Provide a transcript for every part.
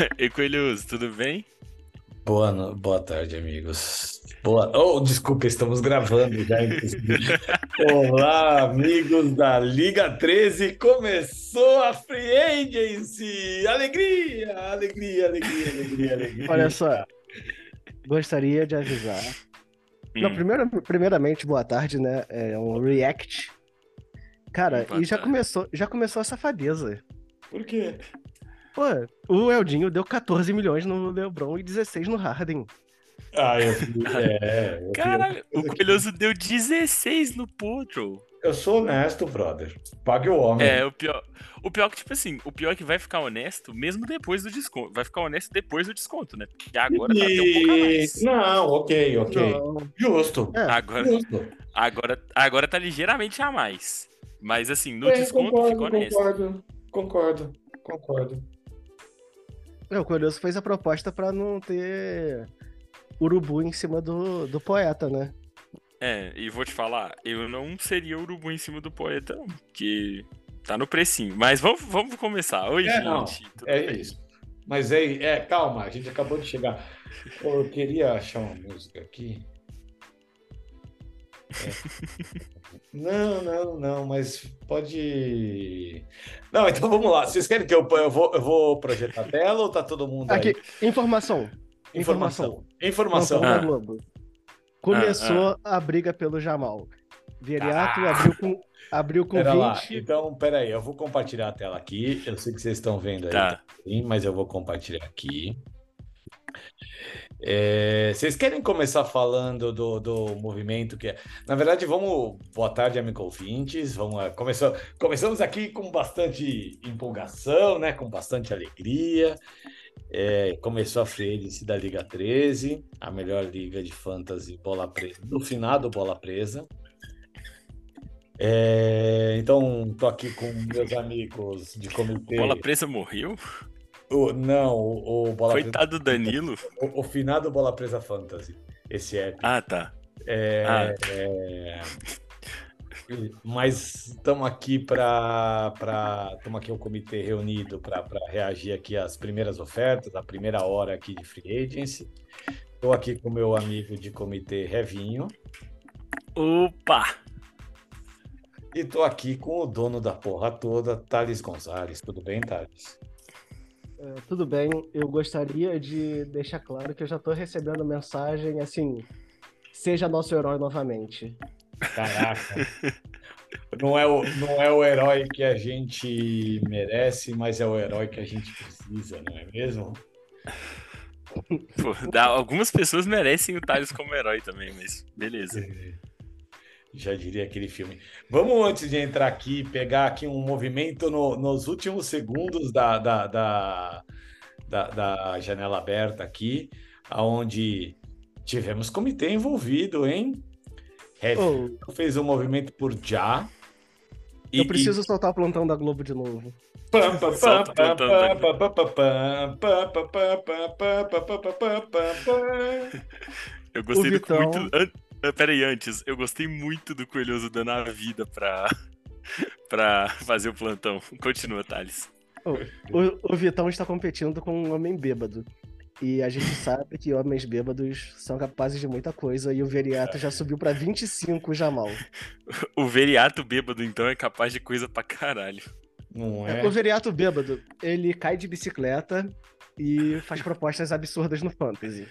E Coelhos, tudo bem? Boa, no... Boa tarde, amigos. Boa. Oh, desculpa, estamos gravando já. Olá, amigos da Liga 13. Começou a Free Agency. Alegria, alegria, alegria, alegria, alegria. Olha só, gostaria de avisar. Hum, Não, primeiro, primeiramente, boa tarde, né? É um react. Cara, Boa e já tarde. começou, já começou a safadeza. Por quê? Pô, o Eldinho deu 14 milhões no LeBron e 16 no Harden. Ah, eu fui. É, eu, Caralho, o Coelhoso deu 16 no Potro. eu sou honesto, brother. Pague o homem. É, o pior. O pior que, tipo assim, o pior é que vai ficar honesto mesmo depois do desconto. Vai ficar honesto depois do desconto, né? Porque agora tá até um pouco mais. Não, ok, ok. Não, Justo. é, Agora, Justo. agora, agora tá ligeiramente a mais. Mas assim, no É, desconto concordo, ficou honesto. concordo, concordo, concordo. O Curioso fez a proposta pra não ter urubu em cima do, do poeta, né? É, e vou te falar, eu não seria urubu em cima do poeta, não, porque tá no precinho. Mas vamos, vamos começar. Oi, É, gente. não, tudo É bem? isso. Mas é, é, calma, a gente acabou de chegar. Eu queria achar uma música aqui. É. Não, não, não, mas pode. Não, então vamos lá. Vocês querem que eu, eu vou, eu vou projetar a tela ou tá todo mundo aí? Aqui, informação. Informação. Informação. Informação. Plantão Ah. da Globo. Começou a briga pelo Jamal. Viriato Ah. abriu com, abriu com Pera lá. 20. Então, peraí, eu vou compartilhar a tela aqui. Eu sei que vocês estão vendo aí. Tá. Sim, mas eu vou compartilhar aqui. É, vocês querem começar falando do, do movimento que é. Na verdade, vamos. Boa tarde, amigo ouvintes. Vamos. Começou, começamos aqui com bastante empolgação, né? Com bastante alegria. É, começou a Agency da Liga 13, a melhor liga de fantasy bola presa, no finado bola presa. É, então, tô aqui com meus amigos de comitê. Bola presa morreu? O- não, o, o Bola Coitado do Danilo. o, o finado Bola Presa Fantasy. Esse é. Ah, tá. é, Ah. é, mas estamos aqui para estamos aqui o comitê reunido para reagir aqui às primeiras ofertas, a primeira hora aqui de free agency. Estou aqui com meu amigo de comitê Revinho Opa! e estou aqui com o dono da porra toda, Thales Gonzalez. Tudo bem, Thales? É, tudo bem, eu gostaria de deixar claro que eu já tô recebendo mensagem assim: seja nosso herói novamente. Caraca. Não é, o, não é o herói que a gente merece, mas é o herói que a gente precisa, não é mesmo? Pô, dá- algumas pessoas merecem o Thales como herói também, mas beleza. Já diria aquele filme. Vamos, antes de entrar aqui, pegar aqui um movimento no, nos últimos segundos da, da, da, da, da janela aberta aqui, aonde tivemos comitê envolvido, hein? Heavy oh. fez um movimento por Já. Eu e, preciso e... soltar o plantão da Globo de novo. Eu gostei do muito ah, Peraí, antes, eu gostei muito do Coelhoso dando a vida pra, pra fazer o plantão. Continua, Thales. O, o Vitão está competindo com um homem bêbado. E a gente sabe que homens bêbados são capazes de muita coisa. E o Viriato já subiu pra 25 Jamal. O Veriato bêbado, então, é capaz de coisa pra caralho. Não É, é? O Viriato bêbado, ele cai de bicicleta e faz propostas absurdas no Fantasy.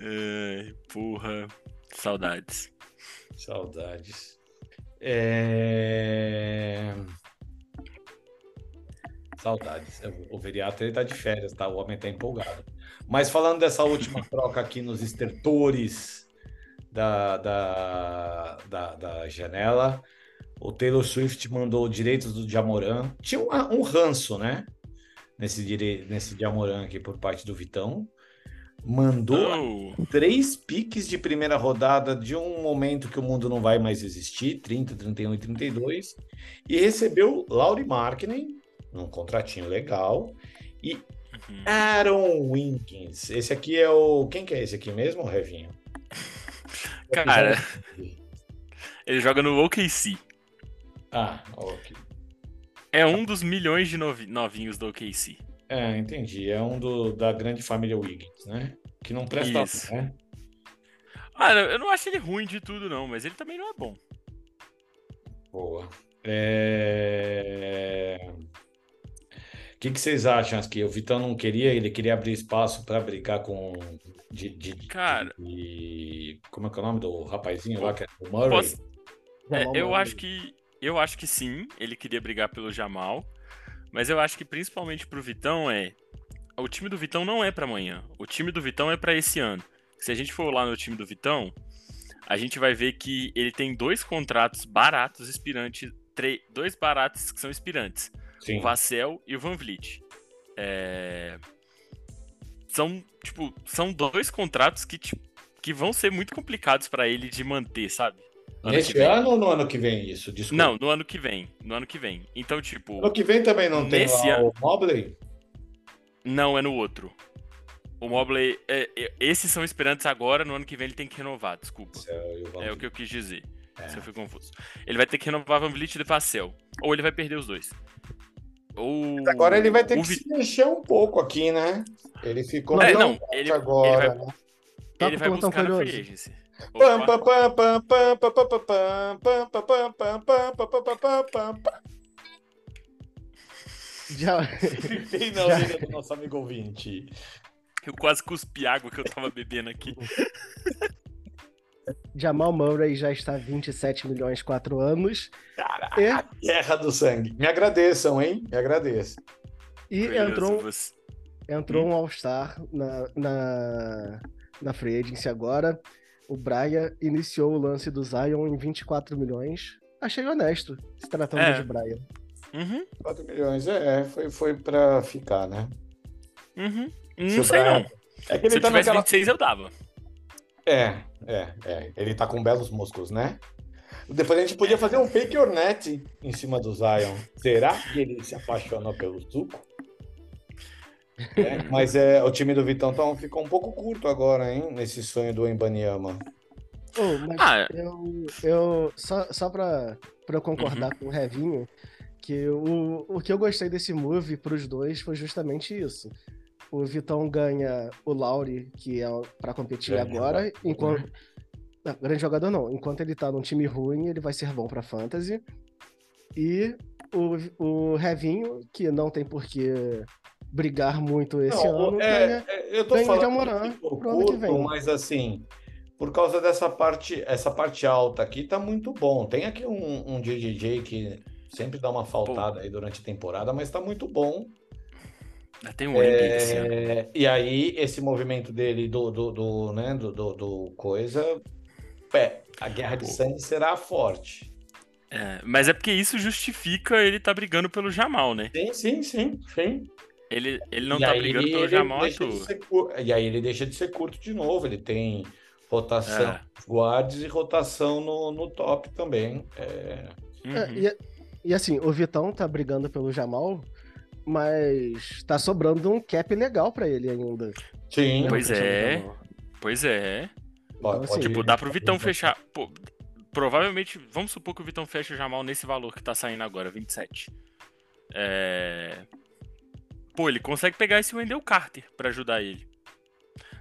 Ai, porra. Saudades. Saudades. É... Saudades. O Veriato ele tá de férias, tá? O homem tá empolgado. Mas falando dessa última troca aqui nos estertores da, da, da, da janela, o Taylor Swift mandou direitos do Jamoran. Tinha um, um ranço, né? Nesse, dire... nesse Jamoran aqui por parte do Vitão. Mandou Oh, três piques de primeira rodada de um momento que o mundo não vai mais existir, 30, 31 e 32, e recebeu Laurie Markkinen, num contratinho legal, e uhum. Aaron Winkins. Esse aqui é o... Quem que é esse aqui mesmo, Revinho? Cara. Ele joga no OKC. Ah, ok. É um dos milhões de novi- novinhos do OKC. É, entendi. É um do, da grande família Wiggins, né? Que não presta, Isso. né? Ah, eu não acho ele ruim de tudo, não, mas ele também não é bom. Boa. É... O que, que vocês acham aqui? O Vitão não queria, ele queria abrir espaço para brigar com. De, de, Cara. de- Como é que é o nome do rapazinho lá? Que é o Murray? Posso- É, eu acho que eu acho que sim, ele queria brigar pelo Jamal, mas eu acho que principalmente pro Vitão é o time do Vitão não é pra amanhã. O time do Vitão é pra esse ano. Se a gente for lá no time do Vitão, a gente vai ver que ele tem dois contratos baratos expirantes, dois baratos que são expirantes, Sim. o Vassell e o Van Vliet. É, São, tipo, são dois contratos que, tipo, que vão ser muito complicados pra ele de manter, sabe? Ano Nesse ano ou no ano que vem isso? Desculpa. Não, no ano que vem. No ano que vem. Então, tipo, No ano que vem também não tem lá ano- o Mobley? não é no outro. O Mobley. é- é- esses são esperantes agora, no ano que vem ele tem que renovar, desculpa. É o que eu quis dizer. É. Se eu fui confuso. Ele vai ter que renovar Van Vliet e Vassell. Ou ele vai perder os dois. Ou... Agora ele vai ter o que se mexer um pouco aqui, né? Ele ficou É, não, ele- agora. ele vai- né? Tá Ele vai buscar na free agency. Já. Bem na orelha do nosso amigo ouvinte. Eu quase cuspi água que eu tava bebendo aqui. Jamal Murray já está 27 milhões 4 anos. Caraca, e... guerra do sangue. Me agradeçam, hein? Me agradeçam. E entrou, você. entrou hum. um All-Star na, na, na Free Agency agora. O Brian iniciou o lance do Zion em 24 milhões. Achei honesto, se tratando É. de Brian. Uhum, 4 milhões, é, foi, foi pra ficar, né? uhum. Se Não o sei Brian- não. É que Se ele eu tá tivesse naquela. 26, eu dava. É, é, é. Ele tá com belos músculos, né? Depois a gente podia fazer um fake or net em cima do Zion. Será que ele se apaixonou pelo suco? É, mas é, o time do Vitão tá, ficou um pouco curto agora, hein? Nesse sonho do Embanyama. Oh, mas Ah, eu, eu só, só pra, pra eu concordar Uhum. com o Revinho, que o, o que eu gostei desse move pros dois foi justamente isso. O Vitão ganha o Lauri, que é pra competir Grande agora, jogador, enquanto. Não, grande jogador não. Enquanto ele tá num time ruim, ele vai ser bom pra fantasy. E o, o Revinho, que não tem por que brigar muito esse Não, ano, é, ganha. é, eu tô ganha falando ano que curto, vem. mas assim, por causa dessa parte, essa parte alta aqui tá muito bom. Tem aqui um, um DJ que sempre dá uma faltada aí durante a temporada, mas tá muito bom. Tem um. É, e aí, esse movimento dele do, do, do, né, do, do, do coisa, é, a guerra de sangue será forte. É, mas é porque isso justifica ele tá brigando pelo Jamal, né? Sim, sim, sim, sim. Ele, ele não E tá brigando pelo ele Jamal à deixa de E aí ele deixa de ser curto de novo. Ele tem rotação É. nos guards e rotação no, no top também. É, É, Uhum. e, e assim, o Vitão tá brigando pelo Jamal, mas tá sobrando um cap legal pra ele ainda. Sim, Pois Não, é. Jamal. Pois é. pode- assim, Tipo, dá pro Vitão fechar. Pô, provavelmente, vamos supor que o Vitão feche o Jamal nesse valor que tá saindo agora, 27. É... Pô, ele consegue pegar esse Wendell Carter pra ajudar ele.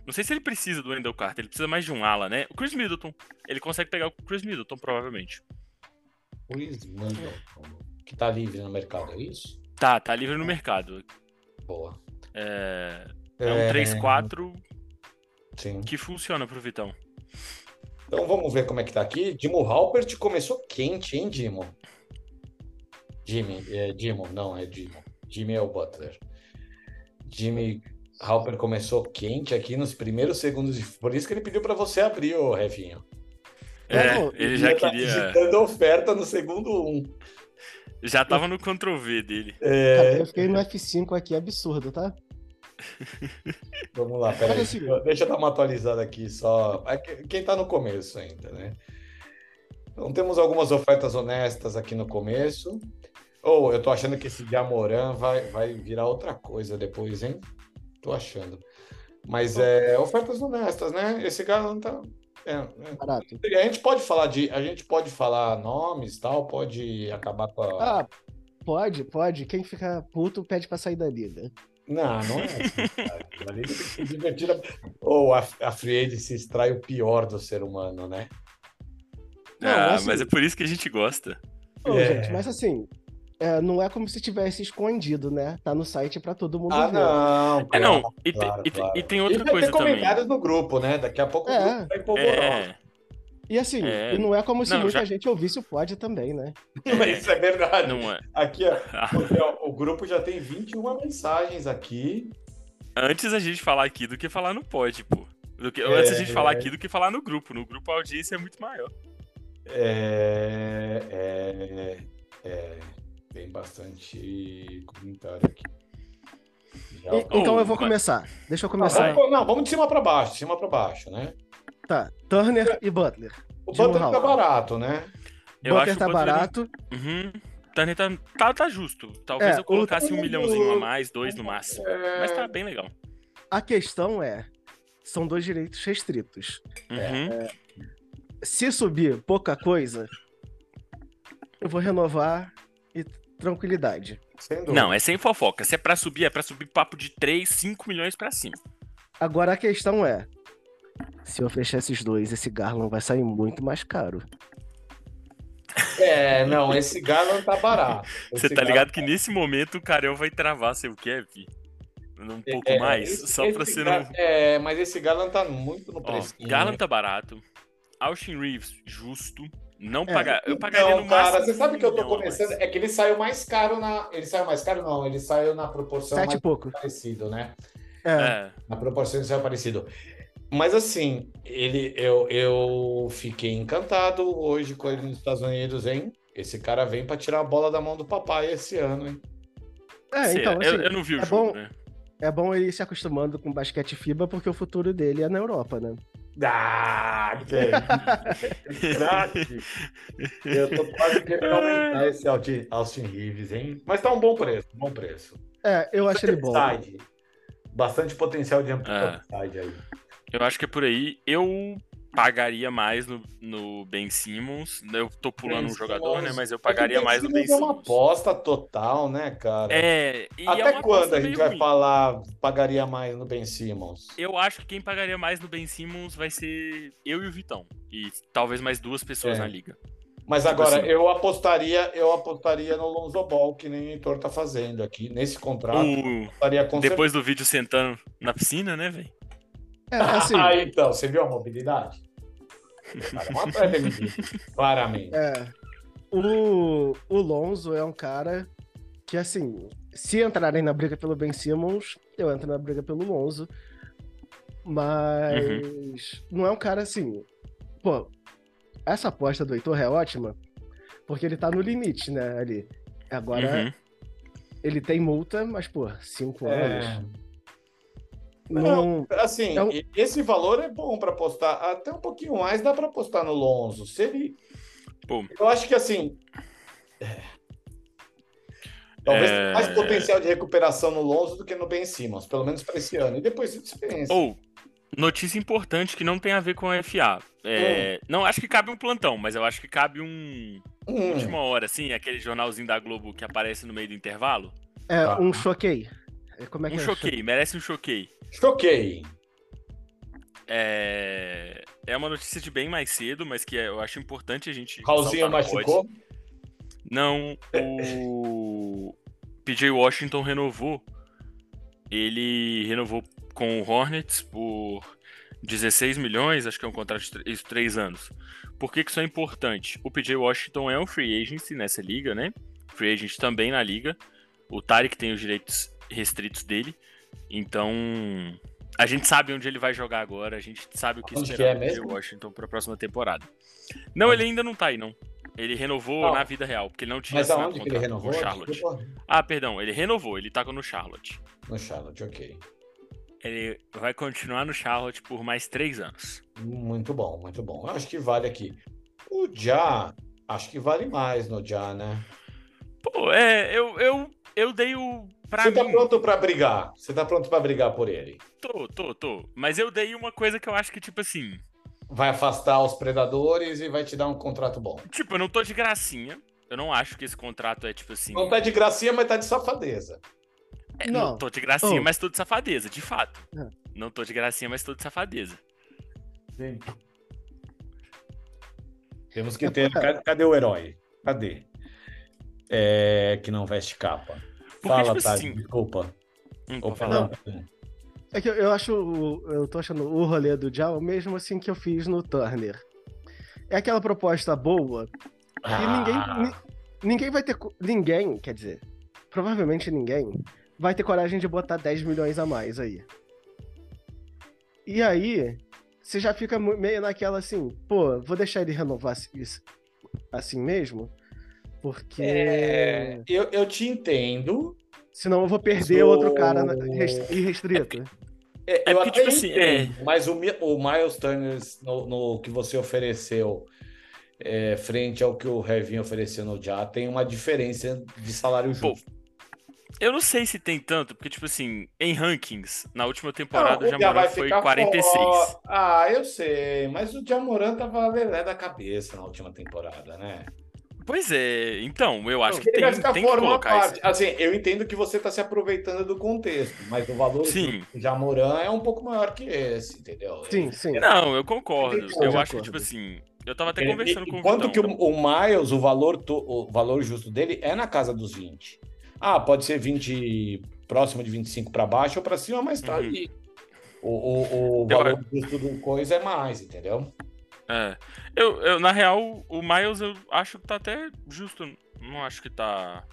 Não sei se ele precisa do Wendell Carter, ele precisa mais de um ala, né? O Chris Middleton. Ele consegue pegar o Chris Middleton, provavelmente. Chris Middleton, que tá livre no mercado, é isso? Tá, tá livre no mercado. Boa. É, é um 3-4 Sim. que funciona pro Vitão. Então vamos ver como é que tá aqui. Dimo Halpert começou quente, hein, Dimo? Jimmy, é Dimo, não, é Dimo. Jimmy é o Butler. Jimmy Halper começou quente aqui nos primeiros segundos. De... Por isso que ele pediu para você abrir, ô Revinho. É, Não, ele já tá queria. digitando oferta no segundo um. Já tava no Ctrl V dele. Cara, É, eu fiquei no F5 aqui, absurdo, tá? vamos lá, peraí. Assim. Deixa eu dar uma atualizada aqui só. É que- Quem tá no começo ainda, né? Então temos algumas ofertas honestas aqui no começo. Ou eu tô achando que esse Diamorã vai, vai virar outra coisa depois, hein? Tô achando. Mas é ofertas honestas, né? Esse cara não tá. é, é. Barato. A gente pode falar de. A gente pode falar nomes tal, pode acabar com a. Ah, pode, pode. Quem fica puto pede pra sair da liga. Não, não é assim, cara. Ali tem que se divertir. Ou a, a Free se extrai o pior do ser humano, né? Não, ah, assim- mas é por isso que a gente gosta. É. gente, mas assim, é, não é como se tivesse escondido, né? Tá no site pra todo mundo Ah, ver. não. É, não. claro, E, tem- claro, e claro. e tem E outra vai coisa ter também. comentários no grupo, né? Daqui a pouco o É. grupo vai polvorosa. É, E assim, É. e não é como se Não, muita já- gente ouvisse o pod também, né? Mas isso é verdade. não é. Aqui, ó, porque, ó, o grupo já tem 21 mensagens aqui. Antes a gente falar aqui do que falar no pod, pô. Do que, É, antes a gente falar é. aqui do que falar no grupo. No grupo a audiência é muito maior. É, é, é, tem bastante comentário aqui. Já- E- então Oh, eu vou mas- começar. Deixa eu começar. vamos, não, vamos de cima para baixo, de cima para baixo, né? Tá, Turner e Butler. O Butler tá barato, né? Eu Butler acho tá o Butler- barato. Uhum. Turner tá, tá, tá justo. Talvez É, eu colocasse o- um milhãozinho a mais, dois no máximo. É, Mas tá bem legal. A questão é, são dois direitos restritos. Uhum. Se subir pouca coisa, eu vou renovar e tranquilidade. sem dúvida. Não, é sem fofoca. Se é pra subir, é pra subir papo de 3, 5 milhões pra cima. Agora a questão é, se eu fechar esses dois, esse Garland vai sair muito mais caro. É, não, esse Garland tá barato. Você tá ligado que nesse momento o Carel vai travar seu cap? Um pouco É, mais? esse- só pra você Gar- não. É, mas esse Garland tá muito no preço. Garland tá barato. Austin Reeves, justo. Não É, pagar. Eu pagaria Não, no cara, máximo. você sabe que eu tô começando. É que ele saiu mais caro na. Ele saiu mais caro, não. Ele saiu na proporção Sete mais e pouco. parecido, né? É, É. Na proporção ele saiu parecido. Mas assim, ele, eu, eu fiquei encantado hoje com ele nos Estados Unidos, hein? Esse cara vem pra tirar a bola da mão do papai esse ano, hein? é então, assim, eu, eu não vi o é jogo, bom- né? é bom ele ir se acostumando com basquete FIBA, porque o futuro dele é na Europa, né? Ah, que craque! Eu tô quase querendo aumentar esse Austin, Austin Reeves, hein? Mas tá um bom preço, um bom preço. É, eu acho ele bom. Upside. Bastante potencial de amplitude É. upside aí. Eu acho que é por aí. Eu pagaria mais no, no Ben Simmons. Eu tô pulando Ben um jogador, Simmons- né? Mas eu É pagaria Ben mais no Ben Simmons É uma aposta total, né, cara? É, é Até uma quando a gente vai ruim. falar pagaria mais no Ben Simmons? Eu acho que quem pagaria mais no Ben Simmons vai ser eu e o Vitão. E talvez mais duas pessoas É. na liga. Mas Tipo agora assim- eu apostaria, eu apostaria no Lonzo Ball, que nem o Heitor tá fazendo aqui. Nesse contrato, eu O- depois do vídeo sentando na piscina, né, velho? É, assim, Ah, então, você viu a mobilidade? Cara, é uma claramente. é, o, o Lonzo é um cara que, assim, se entrarem na briga pelo Ben Simmons, eu entro na briga pelo Lonzo. Mas Uhum. não é um cara assim. Pô, essa aposta do Heitor é ótima, porque ele tá no limite, né? Ali. Agora, Uhum. ele tem multa, mas, pô, cinco anos. Não, assim, É um- e- esse valor é bom para apostar. Até um pouquinho mais dá para apostar no Lonzo. Se ele. Pô. Eu acho que assim. é, Talvez É. tenha mais potencial de recuperação no Lonzo do que no Ben Simmons, pelo menos para esse ano. E depois você pensa. Ou, notícia importante que não tem a ver com a FA. É, Não acho que cabe um plantão, mas eu acho que cabe um Hum, última hora, assim, aquele jornalzinho da Globo que aparece no meio do intervalo. é Tá. um choquei. É, Como é que Um é? choquei, merece um choquei. choquei. É... é uma notícia de bem mais cedo, mas que eu acho importante a gente. Raulzinho machucou. Não, o PJ Washington renovou. Ele renovou com o Hornets por 16 milhões, acho que é um contrato de três, três anos. Por que, que isso é importante? O PJ Washington é um free agency nessa liga, né? Free agent também na liga. O Tarek tem os direitos restritos dele. Então, a gente sabe onde ele vai jogar agora, a gente sabe o que Onde esperar é do? Washington para a próxima temporada. Não, ele ainda não tá aí, não. Ele renovou Não. na vida real, porque ele não tinha Mas assinado que ele contrato renovou? com o Charlotte. Ah, perdão, ele renovou, ele tá no Charlotte. No Charlotte, ok. Ele vai continuar no Charlotte por mais três anos. Muito bom, muito bom. Eu acho que vale aqui. O Já, acho que vale mais no Já, né? Pô, é, eu, eu, eu dei o. Pra Você tá mim, pronto para brigar? Você tá pronto para brigar por ele? tô, tô, tô. Mas eu dei uma coisa que eu acho que, tipo assim. Vai afastar os predadores e vai te dar um contrato bom. Tipo, eu não tô de gracinha. Eu não acho que esse contrato é, tipo assim. Não tá de gracinha, mas tá de safadeza. É, não. Não. tô de gracinha, Oh. mas tô de safadeza, de fato. É. Não tô de gracinha, mas tô de safadeza. Gente. Temos que É, ter. cadê o herói? Cadê? É, que não veste capa. Porque, Fala, tipo Tati, assim- desculpa. Hum, falar. Fernando. É que eu- eu acho. o- Eu tô achando o rolê do Jal mesmo assim que eu fiz no Turner. É aquela proposta boa que ninguém. Ah, ni- Ninguém vai ter. Ninguém, quer dizer, provavelmente ninguém vai ter coragem de botar 10 milhões a mais aí. E aí, você já fica meio naquela assim, pô, vou deixar ele renovar isso assim mesmo? Porque. é, eu, eu te entendo. Senão eu vou perder Sou- outro cara res- irrestrito. É, É eu porque, até tipo assim, entendo, mas o, o Miles Turner no, no que você ofereceu é, frente ao que o Revin ofereceu no Já tem uma diferença de salário Pô, justo. Eu não sei se tem tanto, porque, tipo assim, em rankings, na última temporada Não, o Jamoran foi ficar 46. fora. Ah, eu sei, mas o Jamoran tava lelé da cabeça na última temporada, né? Pois é, então, eu acho Não, que Ele tem, vai ficar tem que uma colocar parte. isso. Assim, eu entendo que você está se aproveitando do contexto, mas o valor Sim. do Jamoran é um pouco maior que esse, entendeu? Sim, sim. Não, eu concordo. Eu de acho que, tipo assim, eu tava até Ele- conversando com o Enquanto Vitão. que o, o Miles, o valor, to- o valor justo dele é na casa dos 20. Ah, pode ser 20, próximo de 25 para baixo ou para cima, mas tá Uhum. ali. O, o, o Eu valor justo do coisa é mais, entendeu? É. Eu, eu, na real, o Miles eu acho que tá até justo. Não acho que tá.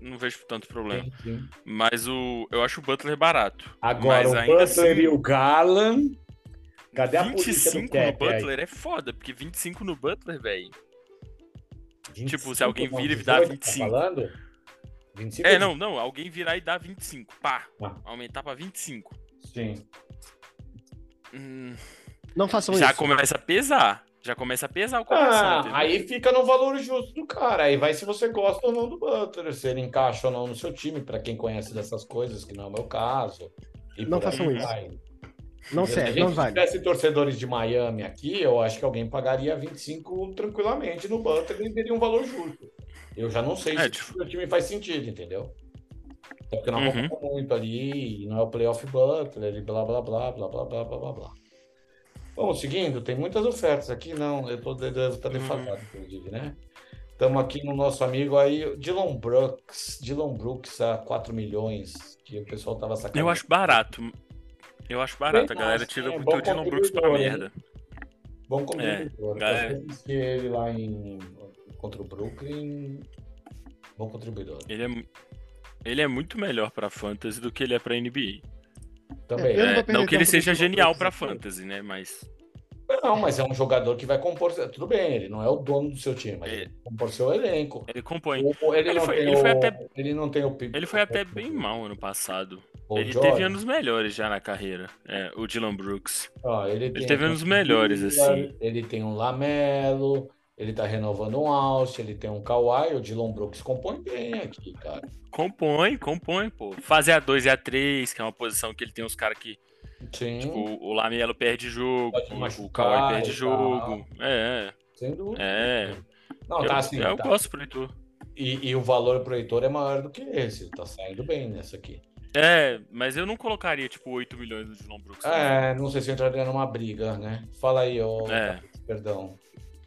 Não vejo tanto problema. Sim, sim. Mas o, eu acho o Butler barato. Agora, o Butler assim, e o Garland. Cadê a polícia do 25 no cap aí? Butler é foda, porque 25 no Butler, velho. 25, Tipo, se alguém vira e dá 18, 25. Tá falando? 25 É, não, não. Alguém virar e dar 25. Pá. Ah. Aumentar pra 25. Sim. Hum, Não façam já isso. começa a pesar. Já começa a pesar o coração. Ah, entendeu? aí fica no valor justo do cara. Aí vai se você gosta ou não do Butler, se ele encaixa ou não no seu time, para quem conhece dessas coisas, que não é o meu caso. E Não façam isso. vai. Não Se serve, não vale. tivesse torcedores de Miami aqui, eu acho que alguém pagaria 25 tranquilamente no Butler e teria um valor justo. Eu já não sei É, se tipo- o meu time faz sentido, entendeu? Até porque não Uhum. muito ali, não é o playoff Butler, e blá blá blá blá blá blá blá blá blá. Vamos seguindo, tem muitas ofertas aqui, não, eu tô, devo estar Uhum. defasado, inclusive, né? Estamos aqui no nosso amigo aí, Dylan Brooks, Dylan Brooks a 4 milhões, que o pessoal tava sacando. Eu acho barato. Eu acho barato. A Bem galera baixo, tira é, o Dylan Brooks pra hein? merda. Bom contribuidor. galera. Eu assisti ele lá em, contra o Brooklyn, bom contribuidor. Ele é, ele é muito melhor pra Fantasy do que ele é pra NBA. Também. Não É, perder não que ele seja genial pra aqui. Fantasy, né? Mas. Não, mas é um jogador que vai compor. Tudo bem, ele não é o dono do seu time, mas É. ele vai compor seu elenco. Ele compõe. O- Ele, Ele não foi- tem ele o, foi até- ele não tem o Ele foi até bem mal ano passado. o ele Jordan. teve anos melhores já na carreira. É, o Dylan Brooks. Ó, ele, tem teve anos melhores, assim. Ele tem um Lamelo, ele tá renovando um Austin, ele tem um Kawhi, o Dylan Brooks compõe bem aqui, cara. Compõe, compõe, pô. Fazer a 2 e a 3, que é uma posição que ele tem uns caras que. Sim, Tipo, o Lamelo perde jogo, o- Kawhi perde jogo. É, sem dúvida. é. Não, eu tá assim, eu tá. gosto pro Heitor. E, e o valor pro Heitor é maior do que esse, tá saindo bem nessa aqui. É, mas eu não colocaria, tipo, 8 milhões no Dylan Brooks. É, não sei se eu entraria numa briga, né? Fala aí, ô. É. Perdão.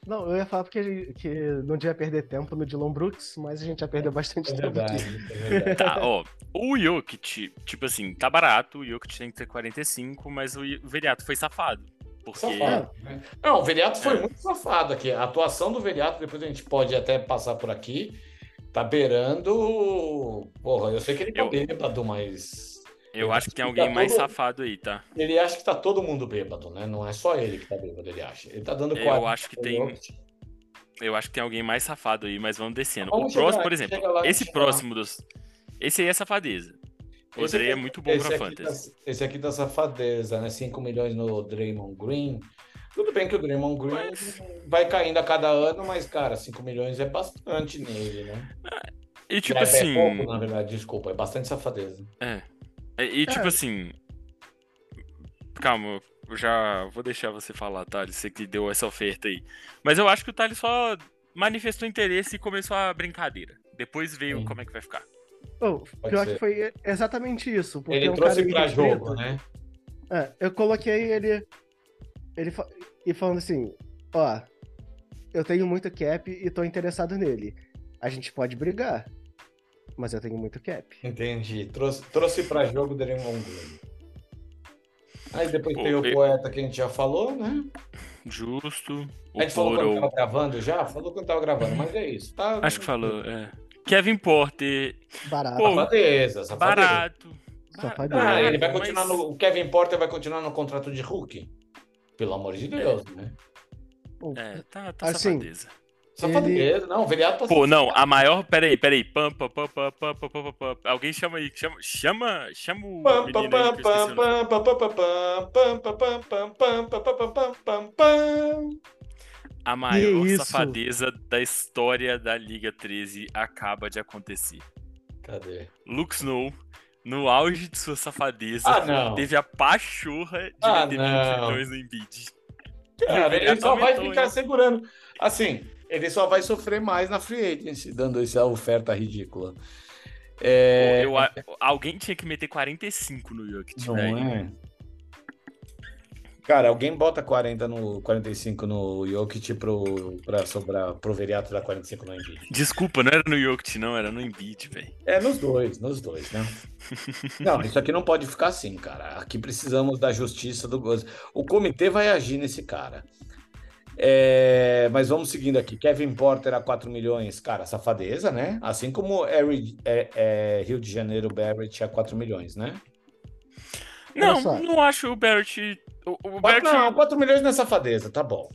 Não, eu ia falar porque que não devia perder tempo no Dylan Brooks, mas a gente já perdeu bastante É tempo verdade, aqui. é verdade. Tá, ó. O Jokic, tipo assim, tá barato, o Jokic tem que ter 45, mas o Veriato foi safado. Porque. Safado. né? Não, o Veriato foi É. muito safado aqui. A atuação do Veriato, depois a gente pode até passar por aqui, tá beirando. Porra, eu sei que ele tá Eu- bêbado, mas. Eu acho que tem Tá alguém mais todo- safado aí, tá? Ele acha que tá todo mundo bêbado, né? Não é só ele que tá bêbado, ele acha. Ele tá dando Eu 40 acho que tem- Eu acho que tem alguém mais safado aí, mas vamos descendo. Vamos o próximo, chegar- por exemplo, lá, esse lá. próximo dos. Esse aí é safadeza. O Esse Dre é aqui- muito bom pra aqui fantasy. Tá, esse aqui tá safadeza, né? 5 milhões no Draymond Green. Tudo bem que o Draymond Green Mas- vai caindo a cada ano, mas, cara, 5 milhões é bastante nele, né? E tipo é, assim. é pouco, na verdade, desculpa, é bastante safadeza. É. E, e, tipo É. assim. Calma, eu já vou deixar você falar, Thales. Você que deu essa oferta aí. Mas eu acho que o Thales só manifestou interesse e começou a brincadeira. Depois veio Sim. como é que vai ficar. Oh, pior ser. que foi exatamente isso. Ele é um trouxe cara pra jogo, né? É, eu coloquei ele. Ele fa- e falando assim: Ó, eu tenho muito cap e tô interessado nele. A gente pode brigar. Mas eu tenho muito cap. Entendi. Trouxe, trouxe pra jogo o Draymond Green. Aí depois Pô, tem o eu- poeta que a gente já falou, né? Justo. O A gente falou quando Poro- tava gravando já? Falou quando tava gravando, mas é isso. Tá... Acho que falou, é. Kevin Porter, Barato. Pô, Safadeza, safadeza. barato. Safadeza. Ah, ele vai mas- continuar no. O Kevin Porter vai continuar no contrato de Hulk? Pelo amor de Deus, né? Pô, É, tá, tá Assim, safadeza. Safadeza. Não, o vereador tá Pô, não, a maior. Peraí, peraí. Pam, pam, pam, pam, pam, pam, pam, pam. Alguém chama aí. Chama, chama, chama o Pam, pam, pam, pam, pam, pam, pam, pam, pam, pam, pam, pam, pam. A maior safadeza da história da Liga 13 acaba de acontecer. Cadê? Luke Snow, no auge de sua safadeza, Ah, não. teve a pachorra de Ah, meter não. 20 milhões no Embiid. Cara, ele só vai ficar segurando. Assim, ele só vai sofrer mais na free agency, dando essa oferta ridícula. É, eu a- alguém tinha que meter 45 no Jokic, não velho. é? Cara, alguém bota 40 no 45 no Jokic pro, pra sobrar pro Veriato dar 45 no Embiid. Desculpa, não era no Jokic, não, era no Embiid, velho. É, nos dois, nos dois, né? Não, isso aqui não pode ficar assim, cara. Aqui precisamos da justiça do gozo. O comitê vai agir nesse cara. É, mas vamos seguindo aqui. Kevin Porter a 4 milhões, cara, safadeza, né? Assim como Harry- é, é, Rio de Janeiro Barrett a 4 milhões, né? Não, não acho o Barrett. O, o Quatro- Barrett Não, 4 milhões não é safadeza, tá bom.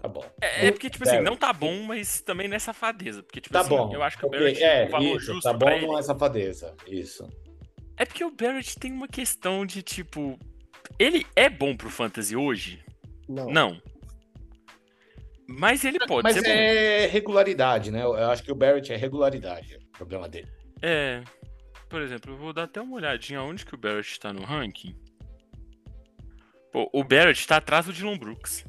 Tá bom. é, é porque, tipo assim, Barrett. não tá bom, mas também não é safadeza. Porque, tipo Tá assim, bom. eu acho que o Barrett é, o valor isso, justo tá bom, não é safadeza. Isso. É porque o Barrett tem uma questão de, tipo. Ele é bom pro Fantasy hoje? Não. Não. Mas ele pode Mas ser bom. é regularidade, né? Eu acho que o Barrett é regularidade, o problema dele. É. Por exemplo, eu vou dar até uma olhadinha onde que o Barrett tá no ranking. Pô, o Barrett tá atrás do Dylan Brooks.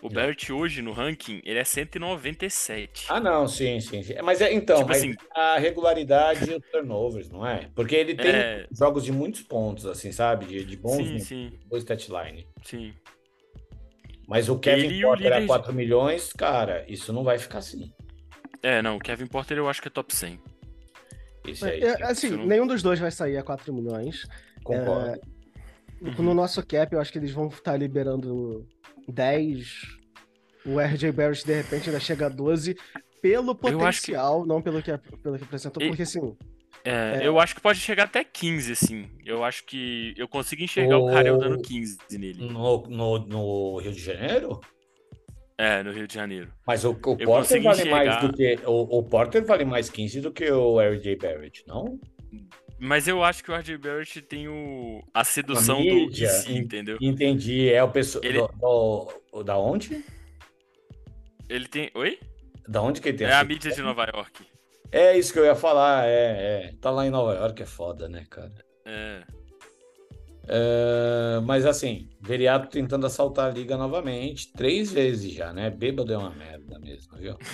O É. Barrett hoje no ranking, ele é 197. Ah, não, sim, sim. sim. Mas é então, Tipo mas assim- a regularidade e os turnovers, não é? Porque ele tem É. jogos de muitos pontos, assim, sabe? De, de bons sim, sim, boa statline. sim. Mas o Kevin Ele Porter líder a de- 4 milhões, cara, isso não vai ficar assim. É, não, o Kevin Porter eu acho que é top 100. Isso aí, É, assim, não- nenhum dos dois vai sair a 4 milhões. concordo. Uhum. No nosso cap, eu acho que eles vão estar liberando 10. O RJ Barrett, de repente, ainda chega a 12. Pelo acho que- potencial, não pelo que, pelo que apresentou, E- porque assim. É, É. Eu acho que pode chegar até 15, assim. Eu acho que eu consigo enxergar o Karel O- dando 15 nele. No, no, no Rio de Janeiro? É, no Rio de Janeiro. Mas o, o Porter vale mais enxergar- do que. O, o Porter vale mais 15 do que o RJ Barrett, não? Mas eu acho que o RJ Barrett tem o... a sedução do mídia, DC, en- entendeu? Entendi. É o pessoal. Ele- Do, do- da onde? Ele tem. Oi? Da onde que ele tem É a essa- mídia de Nova York. É isso que eu ia falar, é, é. Tá lá em Nova York, é foda, né, cara? É. É, mas assim, Veriato tentando assaltar a liga novamente, três vezes já, né? Bêbado é uma merda mesmo, viu?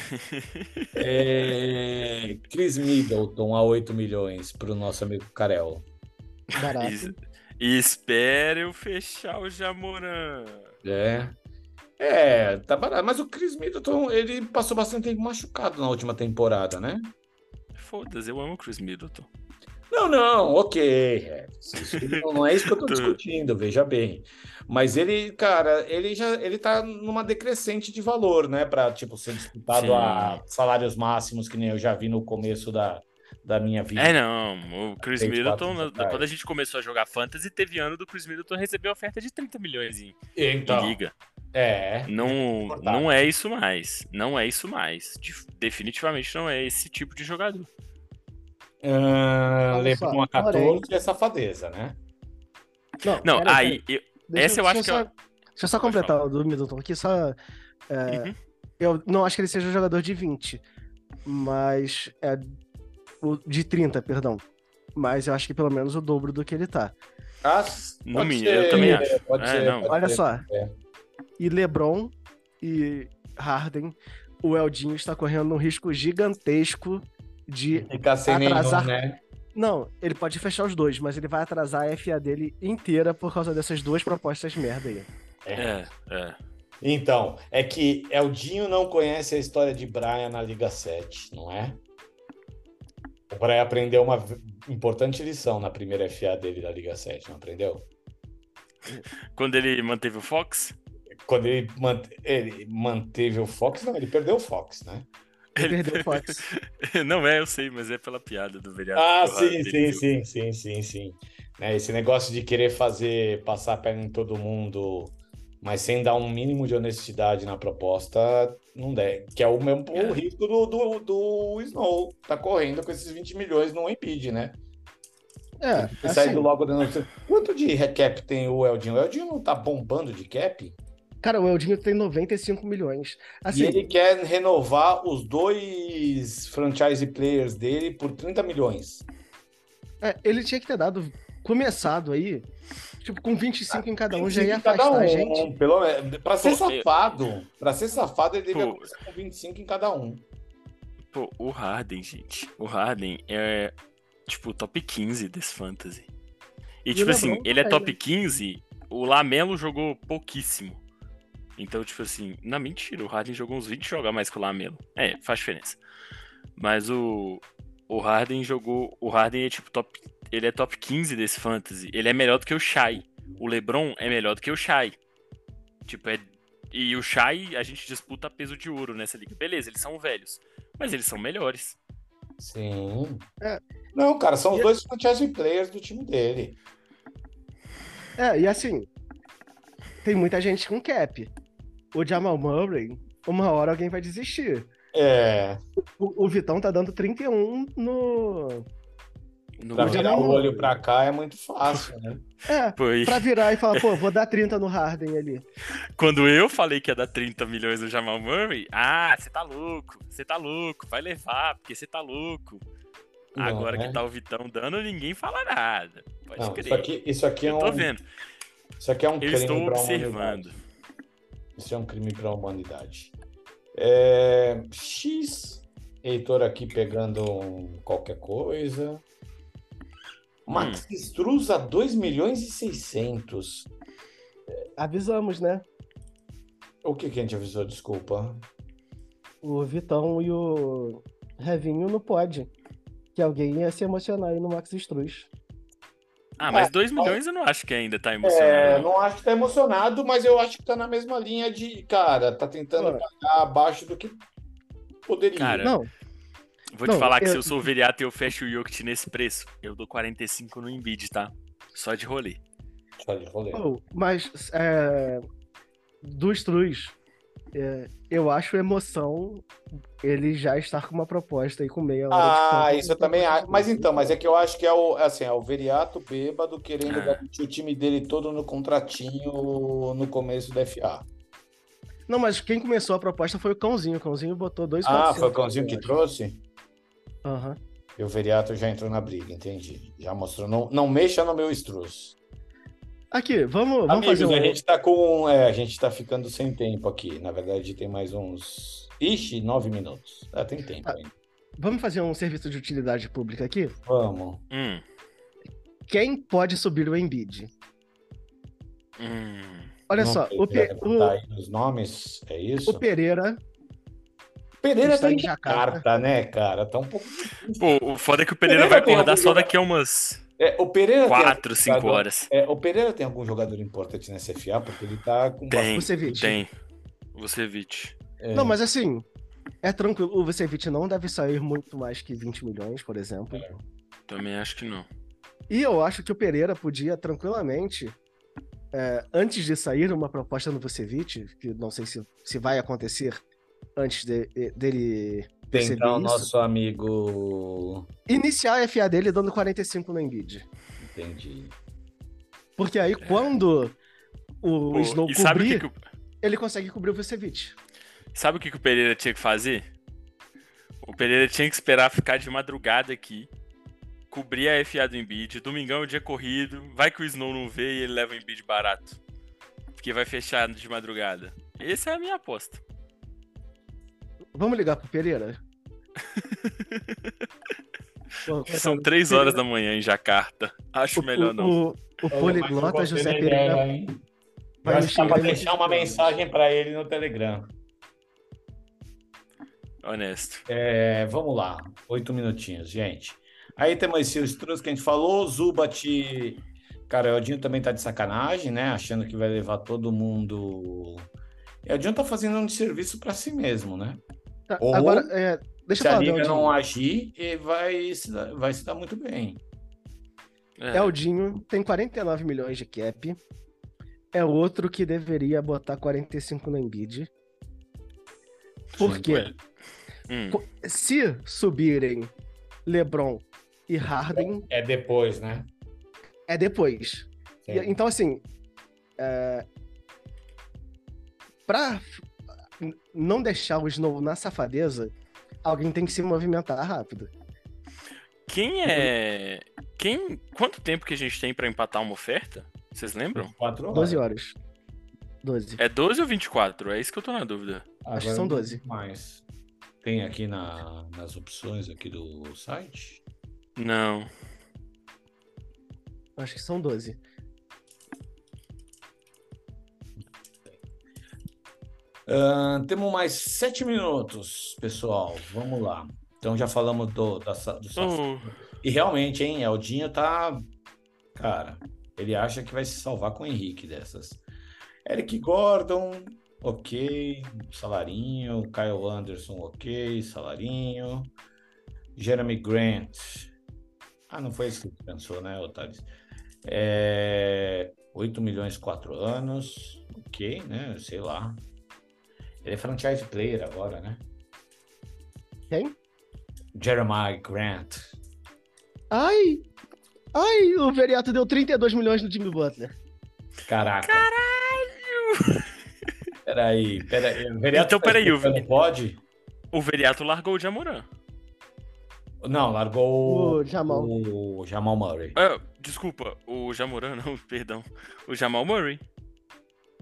É, Chris Middleton a 8 milhões pro nosso amigo Karel. Barato. E espera eu fechar o Jamoran. É. É, tá barato. Mas o Chris Middleton, ele passou bastante tempo machucado na última temporada, né? Foda-se, eu amo o Chris Middleton. Não, não, ok. Isso não não é isso que eu tô discutindo, veja bem. Mas ele, cara, ele já ele tá numa decrescente de valor, né? Pra, tipo, ser disputado Sim. a salários máximos, que nem eu já vi no começo da, da minha vida. É, não. O Chris Middleton, quando a gente começou a jogar Fantasy, teve ano do Chris Middleton receber oferta de 30 milhões em, em Então, liga. É. Não, não é isso mais. Não é isso mais. Definitivamente não é esse tipo de jogador. Uh, Lebron a porém- 14 é safadeza, né? Não, Não, aí. eu- essa eu deixa acho que só, é- Deixa eu só completar o do Middleton aqui, só. é, Uhum. Eu não acho que ele seja um jogador de 20, mas. É, o, de 30, perdão. Mas eu acho que pelo menos o dobro do que ele tá. Ah, No mínimo, eu também acho. Pode É, ser, não. pode Olha ser. só. É. E LeBron e Harden, o Eldinho está correndo um risco gigantesco de Ficar sem Atrasar- nenhum, né? Não, ele pode fechar os dois, mas ele vai atrasar a FA dele inteira por causa dessas duas propostas merda aí. É, é. Então, é que Eldinho não conhece a história de Brian na Liga 7, não é? O Brian aprendeu uma importante lição na primeira FA dele da Liga 7, não aprendeu? Quando ele manteve o Fox, Quando ele, mant- ele manteve o Fox, não, ele perdeu o Fox, né? Ele perdeu o Fox. não é, eu sei, mas é pela piada do vereador. Ah, sim, sim, sim, sim, sim, sim. Né, esse negócio de querer fazer, passar a perna em todo mundo, mas sem dar um mínimo de honestidade na proposta, não der. Que é o mesmo o É. risco do, do, do Snow, tá correndo com esses 20 milhões no Embiid, né? É, E saindo assim, logo da notícia. Quanto de recap tem o Eldinho? O Eldinho não tá bombando de cap? Cara, o Eldinho tem 95 milhões. e Assim, ele quer renovar os dois franchise players dele por 30 milhões. é, ele tinha que ter dado, começado aí, tipo, com 25 em cada um, já 25 ia em cada afastar a um, gente. Pelo menos. Pra ser Pô, eu- safado, pra ser safado, ele devia Pô. começar com 25 em cada um. Pô, o Harden, gente. O Harden é, tipo, o top 15 desse fantasy. E, E tipo assim, ele é também, top né? 15, o Lamelo jogou pouquíssimo. Então, tipo assim, na mentira, o Harden jogou uns 20 jogos a mais que o Lamelo. É, faz diferença. Mas o, o Harden jogou. O Harden é tipo top. Ele é top 15 desse fantasy. Ele é melhor do que o Shai. O LeBron é melhor do que o Shai. Tipo, é. E o Shai, a gente disputa peso de ouro nessa liga. Beleza, eles são velhos. Mas eles são melhores. Sim. É. Não, cara, são os E- dois franchise players do time dele. É, e assim, tem muita gente com cap. O Jamal Murray, uma hora alguém vai desistir. É. O, o Vitão tá dando 31 no. No Pra virar Jamal o olho Murray. pra cá é muito fácil, né? É, Foi. pra virar e falar, pô, vou dar 30 no Harden ali. Quando eu falei que ia dar 30 milhões no Jamal Murray, ah, você tá louco, você tá louco, vai levar, porque você tá louco. Não, Agora né? que tá o Vitão dando, ninguém fala nada. Pode Não, crer. isso aqui, isso aqui é eu tô um, vendo. isso aqui é um Eu crime estou pra observando. Isso é um crime para a humanidade. É, X, Heitor aqui pegando um qualquer coisa. Max Hum. Struz a 2 milhões e 600. Avisamos, né? O que, que a gente avisou? Desculpa. O Vitão e o Revinho não pode. Que alguém ia se emocionar aí no Max Struz. Ah, mas 2 milhões eu não acho que ainda tá É, emocionado. não. não acho que tá emocionado, mas eu acho que tá na mesma linha de, cara, tá tentando pagar abaixo do que poderia. Cara, Não, Vou te não, falar que eu- se eu sou o Viriato e eu fecho o Jokic nesse preço, eu dou 45 no Embiid, tá? Só de rolê. Só de rolê. Oh, mas é, do Struz, é, eu acho emoção ele já estar com uma proposta aí com meia hora de Ah, folga. isso eu também acho. Mas então, mas é que eu acho que é o, assim, é o Veriato bêbado querendo Ah. garantir o time dele todo no contratinho no começo da FA. Não, mas quem começou a proposta foi o Cãozinho. O Cãozinho botou dois Ah, foi o Cãozinho que trouxe? Aham. E o Veriato já entrou na briga, entendi. Já mostrou. Não, não mexa no meu estruz. Aqui, vamos, vamos Amigos, fazer um... a gente tá com. É, a gente tá ficando sem tempo aqui. Na verdade, tem mais uns. Ixi, nove minutos. Ah, tem tempo Ah. ainda. Vamos fazer um serviço de utilidade pública aqui? Vamos. Hum, Quem pode subir o Embiid? hum. Olha Não só, o, Pe- o- aí os nomes, é isso? o Pereira Pereira está tem em Jacarta. carta, né, cara? Tá um pouco. Pô, o foda é que o Pereira Pereira vai acordar só daqui a umas É, o Pereira tem 4, algum 5 jogador- horas. É, o Pereira tem algum jogador importante nessa FA, porque ele tá com Tem, Vucevic. tem. Vucevic. É, Não, mas assim, é tranquilo. O Vucevic não deve sair muito mais que 20 milhões, por exemplo. Também acho que não. E eu acho que o Pereira podia tranquilamente, é, antes de sair uma proposta no Vucevic, que não sei se, se vai acontecer antes de- dele tentar o isso, nosso amigo. iniciar a FA dele dando 45 no Embiid. Entendi. Porque aí quando o Pô, Snow que, cobrir, que o- ele consegue cobrir o Vucevic. sabe o que, que o Pereira tinha que fazer? O Pereira tinha que esperar ficar de madrugada aqui, cobrir a FA do Embiid, domingão é o dia corrido, vai que o Snow não vê e ele leva o Embiid barato. Porque vai fechar de madrugada. Essa é a minha aposta. Vamos ligar pro Pereira? Pô, São 3 horas da manhã em Jacarta. Acho o, melhor não. O, o poliglota Mas eu José Pereira ideia, hein? Eu vai me acho que dá pra deixar uma mensagem para ele no Telegram. Honesto. É, vamos lá, oito minutinhos, gente. Aí temos esse Struz que a gente falou, Zubat. Cara, o Eldinho também tá de sacanagem, né? Achando que vai levar todo mundo. O Eldinho tá fazendo um serviço para si mesmo, né? Tá, Ou- Agora, é, deixa Se eu a falar, liga Eldinho. não agir, vai se, dar, vai se dar muito bem. É. Eldinho tem 49 milhões de cap. É outro que deveria botar 45 no Embiid. Por Sim, quê? Hum, Se subirem LeBron e Harden, É depois, né? é depois. Sim. então, assim, é... pra não deixar o Snow na safadeza, alguém tem que se movimentar rápido. Quem é. Quem. Quanto tempo que a gente tem pra empatar uma oferta? Vocês lembram? Quatro horas. 12 horas. 12. É 12 ou 24? É isso que eu tô na dúvida. Acho que Agora são não 12. Mais. Tem aqui na, nas opções aqui do site. Não. Acho que são 12. Ahn, temos mais sete minutos, pessoal. Vamos lá. Então já falamos do, da, do Oh, E realmente, hein? Eldinho tá. Cara, ele acha que vai se salvar com o Henrique dessas. Eric Gordon, ok. Salarinho. Kyle Anderson, ok. Salarinho. Jeremy Grant. Ah, não foi isso que pensou, né, Otávio? É... 8 milhões, 4 anos. Ok, né? Sei lá. Ele é franchise player agora, né? Quem? Jeremiah Grant. Ai! Ai, o Veriato deu 32 milhões no Jimmy Butler. Caraca. Caralho! Peraí, peraí. O Veriato Então, tá peraí, o- escutando, Pode? o Veriato largou o Jamoran. Não, largou O Jamal. o Jamal Murray. Ah, desculpa, o Jamoran não, perdão. O Jamal Murray.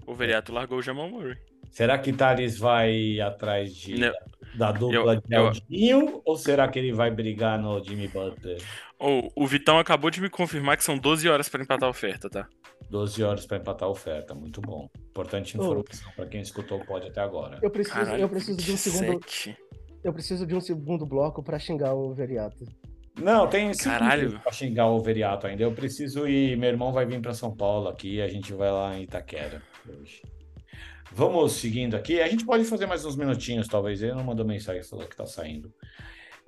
O Veriato largou o Jamal Murray. Será que Thales vai atrás de, Não. da dupla Eu- de eu- Aldinho ou será que ele vai brigar no Jimmy Butler? Oh, o Vitão acabou de me confirmar que são 12 horas pra empatar a oferta, tá? 12 horas para empatar a oferta, muito bom. Importante informação para quem escutou o pod até agora. Eu preciso, Caralho, eu preciso de um segundo. 27. Eu preciso de um segundo bloco pra xingar o Veriato. Não, tem Caralho. minutos pra xingar o Veriato ainda. Eu preciso ir. Meu irmão vai vir para São Paulo aqui e a gente vai lá em Itaquera hoje. Vamos seguindo aqui. A gente pode fazer mais uns minutinhos, talvez. Ele não mandou mensagem, falou que tá saindo.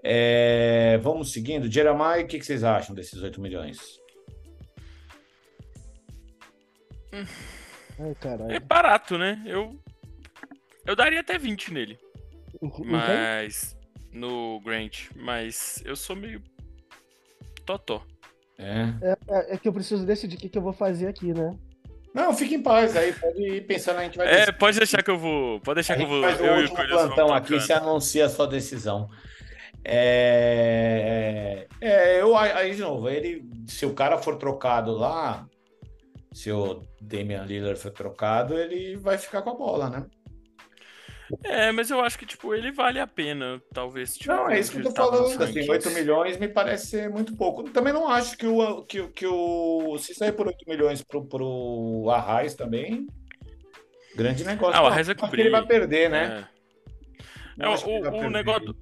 É, vamos seguindo. Jeremiah, o que, que vocês acham desses 8 milhões? Ai, caralho. É barato, né? Eu. Eu daria até 20 nele. Não tem? Mas. No Grant. Mas eu sou meio. Totó. É. É, é que eu preciso decidir o que, que eu vou fazer aqui, né? Não, fique em paz aí. Pode ir pensando, a gente vai É, decidir. pode deixar que eu vou. Pode deixar A que eu vou. faz Eu e último plantão aqui, tocando. você anuncia a sua decisão. É, é, eu aí de novo, ele, se o cara for trocado lá, se o Damian Lillard for trocado, ele vai ficar com a bola, né? É, mas eu acho que, tipo, ele vale a pena, talvez. Tipo, Não, é isso que eu tô falando. Assim, rankings. 8 milhões me parece ser muito pouco. Também não acho que o, que, que o. Se sair por 8 milhões pro, pro Arraiz também, grande negócio. Ah, o Arraiz acho que cobrir. ele vai perder, né? É. É, o- o negócio-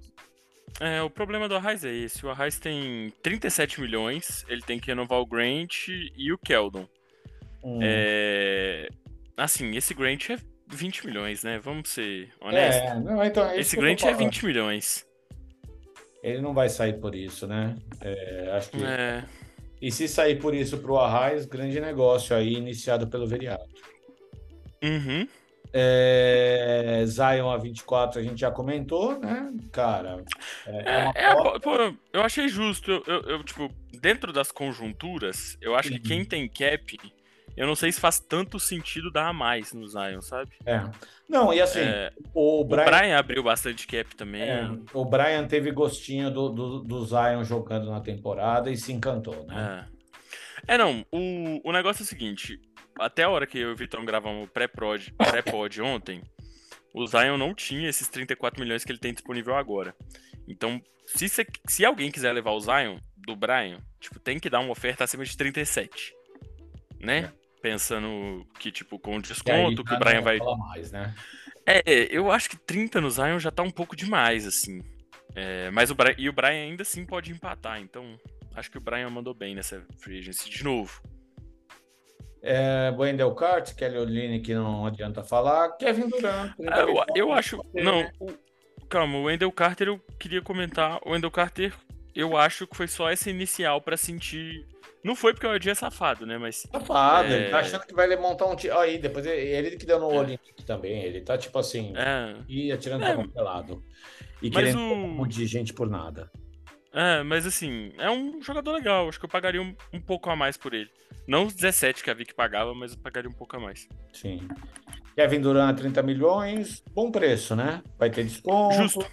É, o problema do Arraiz é esse. O Arraiz tem 37 milhões, ele tem que renovar o Grant e o Keldon. Hum. É... Assim, esse Grant é 20 milhões, né? Vamos ser honestos. É, não, então é esse que Grant é falando. 20 milhões. Ele não vai sair por isso, né? É, acho que. É, E se sair por isso pro Arraiz, grande negócio aí, iniciado pelo Veriato. Uhum. É, Zion a 24 a gente já comentou, né? Cara, é, é É, é pô, eu achei justo. Eu, eu- eu, tipo, dentro das conjunturas, eu acho que Uhum. quem tem cap, eu não sei se faz tanto sentido dar a mais no Zion, sabe? É. Não, e assim, É, o o Brian, Brian abriu bastante cap também. é, o Brian teve gostinho do, do, do Zion jogando na temporada e se encantou, né? É, É, não, o, o negócio é o seguinte, até a hora que eu e o Vitão gravamos o pré-pod pré -pod ontem, o Zion não tinha esses 34 milhões que ele tem disponível agora. Então, se, cê, se alguém quiser levar o Zion do Brian, tipo, tem que dar uma oferta acima de 37. Né? É. Pensando que, tipo, com desconto que o Brian vai. Mais, né? É, eu acho que 30 no Zion já tá um pouco demais, assim. É, mas o Brian, e o Brian ainda assim pode empatar, então acho que o Brian mandou bem nessa free agency de novo. É, Wendell Carter, Kelly Oline, que não adianta falar. Kevin Durant. Ah, eu, eu acho. Não, né? o, calma, o Wendell Carter eu queria comentar. O Wendell Carter, eu acho que foi só essa inicial para sentir. Não foi porque o Edi é safado, né? Mas. Safado, é... ele tá achando que vai montar um time. Aí, depois ele que deu no é. Olympic também. Ele tá tipo assim. É. E atirando é. pra lado. E mas querendo o... um monte de gente por nada. É, mas assim, é um jogador legal. Acho que eu pagaria um, um pouco a mais por ele. Não os 17 que a Vic pagava, mas eu pagaria um pouco a mais. Sim. Kevin Durant, 30 milhões. Bom preço, né? Vai ter desconto. Justo.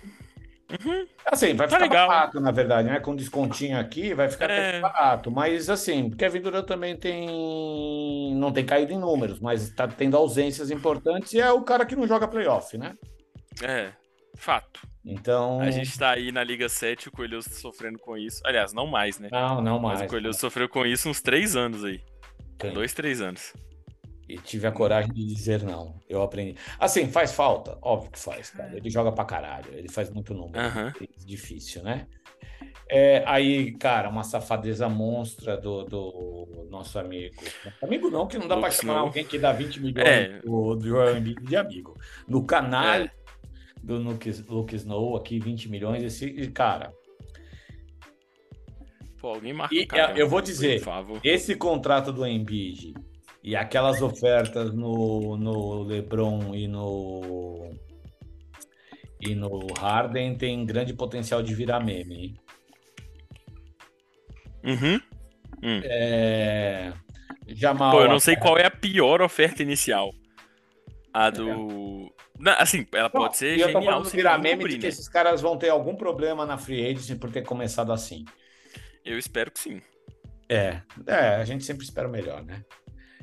Uhum. Assim, vai tá ficar legal. barato, na verdade, né? Com descontinho aqui, vai ficar é... barato. Mas, assim, Kevin Durant também tem. Não tem caído em números, mas tá tendo ausências importantes e é o cara que não joga playoff, né? É, fato. Então. A gente tá aí na Liga 7, o Coelhoso sofrendo com isso. Aliás, não mais, né? Não, não mais. Mas o Coelhoso sofreu com isso uns três anos aí. Tem. Dois, três anos. E tive a coragem de dizer não. Eu aprendi. Assim, faz falta? Óbvio que faz, cara. Ele joga pra caralho. Ele faz muito número. Uhum. É difícil, né? É, aí, cara, uma safadeza monstra do, do nosso amigo. Amigo não, que não dá pra chamar alguém que dá 20 milhões é. do, do de amigo. No canal é do Luke, Luke Snow aqui, 20 milhões. Esse cara. Pô, alguém marca e, cara, Eu vou dizer, esse contrato do Embiid e aquelas ofertas no, no LeBron e no e no Harden tem grande potencial de virar meme. Hein? Uhum. Hum. É... Jamal, Pô, eu não sei qual é a pior oferta inicial. A do. Não, assim, ela pode não, ser genial. Eu virar meme de que né? esses caras vão ter algum problema na free agency por ter começado assim. Eu espero que sim. É, é a gente sempre espera o melhor, né?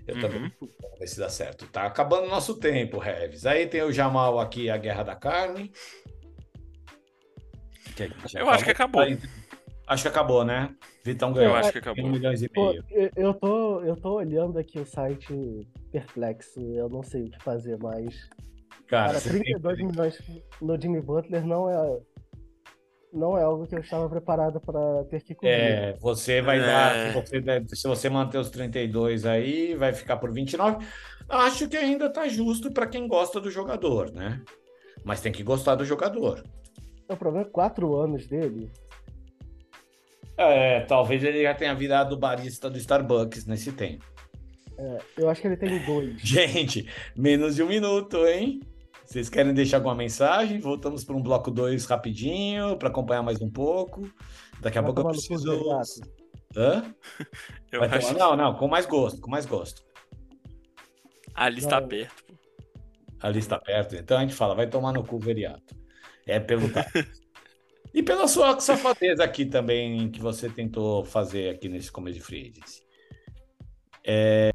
Eu uhum. também vamos ver se dá certo. Tá acabando o nosso tempo, Reves. Aí tem o Jamal aqui, a Guerra da Carne. eu acho que acabou. Acho que acabou, né? Vitão ganhou. Eu acho que acabou. Um milhões e meio. Pô, eu, tô, eu tô olhando aqui o site perplexo. Eu não sei o que fazer mais. Cara, Cara 32 tem... milhões no Jimmy Butler não é não é algo que eu estava preparado para ter que cobrir. É, você vai é. dar, se você, se você manter os 32 aí, vai ficar por 29. Acho que ainda tá justo para quem gosta do jogador, né? Mas tem que gostar do jogador. O problema é quatro anos dele. É, talvez ele já tenha virado barista do Starbucks nesse tempo. É, eu acho que ele tem dois. Gente, menos de um minuto, hein? Vocês querem deixar alguma mensagem? Voltamos para um bloco 2 rapidinho, para acompanhar mais um pouco. Daqui a Vai pouco eu preciso. Hã? Eu acho... Não, não, com mais gosto, com mais gosto. A lista está perto. A lista está perto, então a gente fala, vai tomar no cu veriato. É perguntar. E pela sua safadeza aqui também, que você tentou fazer aqui nesse começo de free agency. É...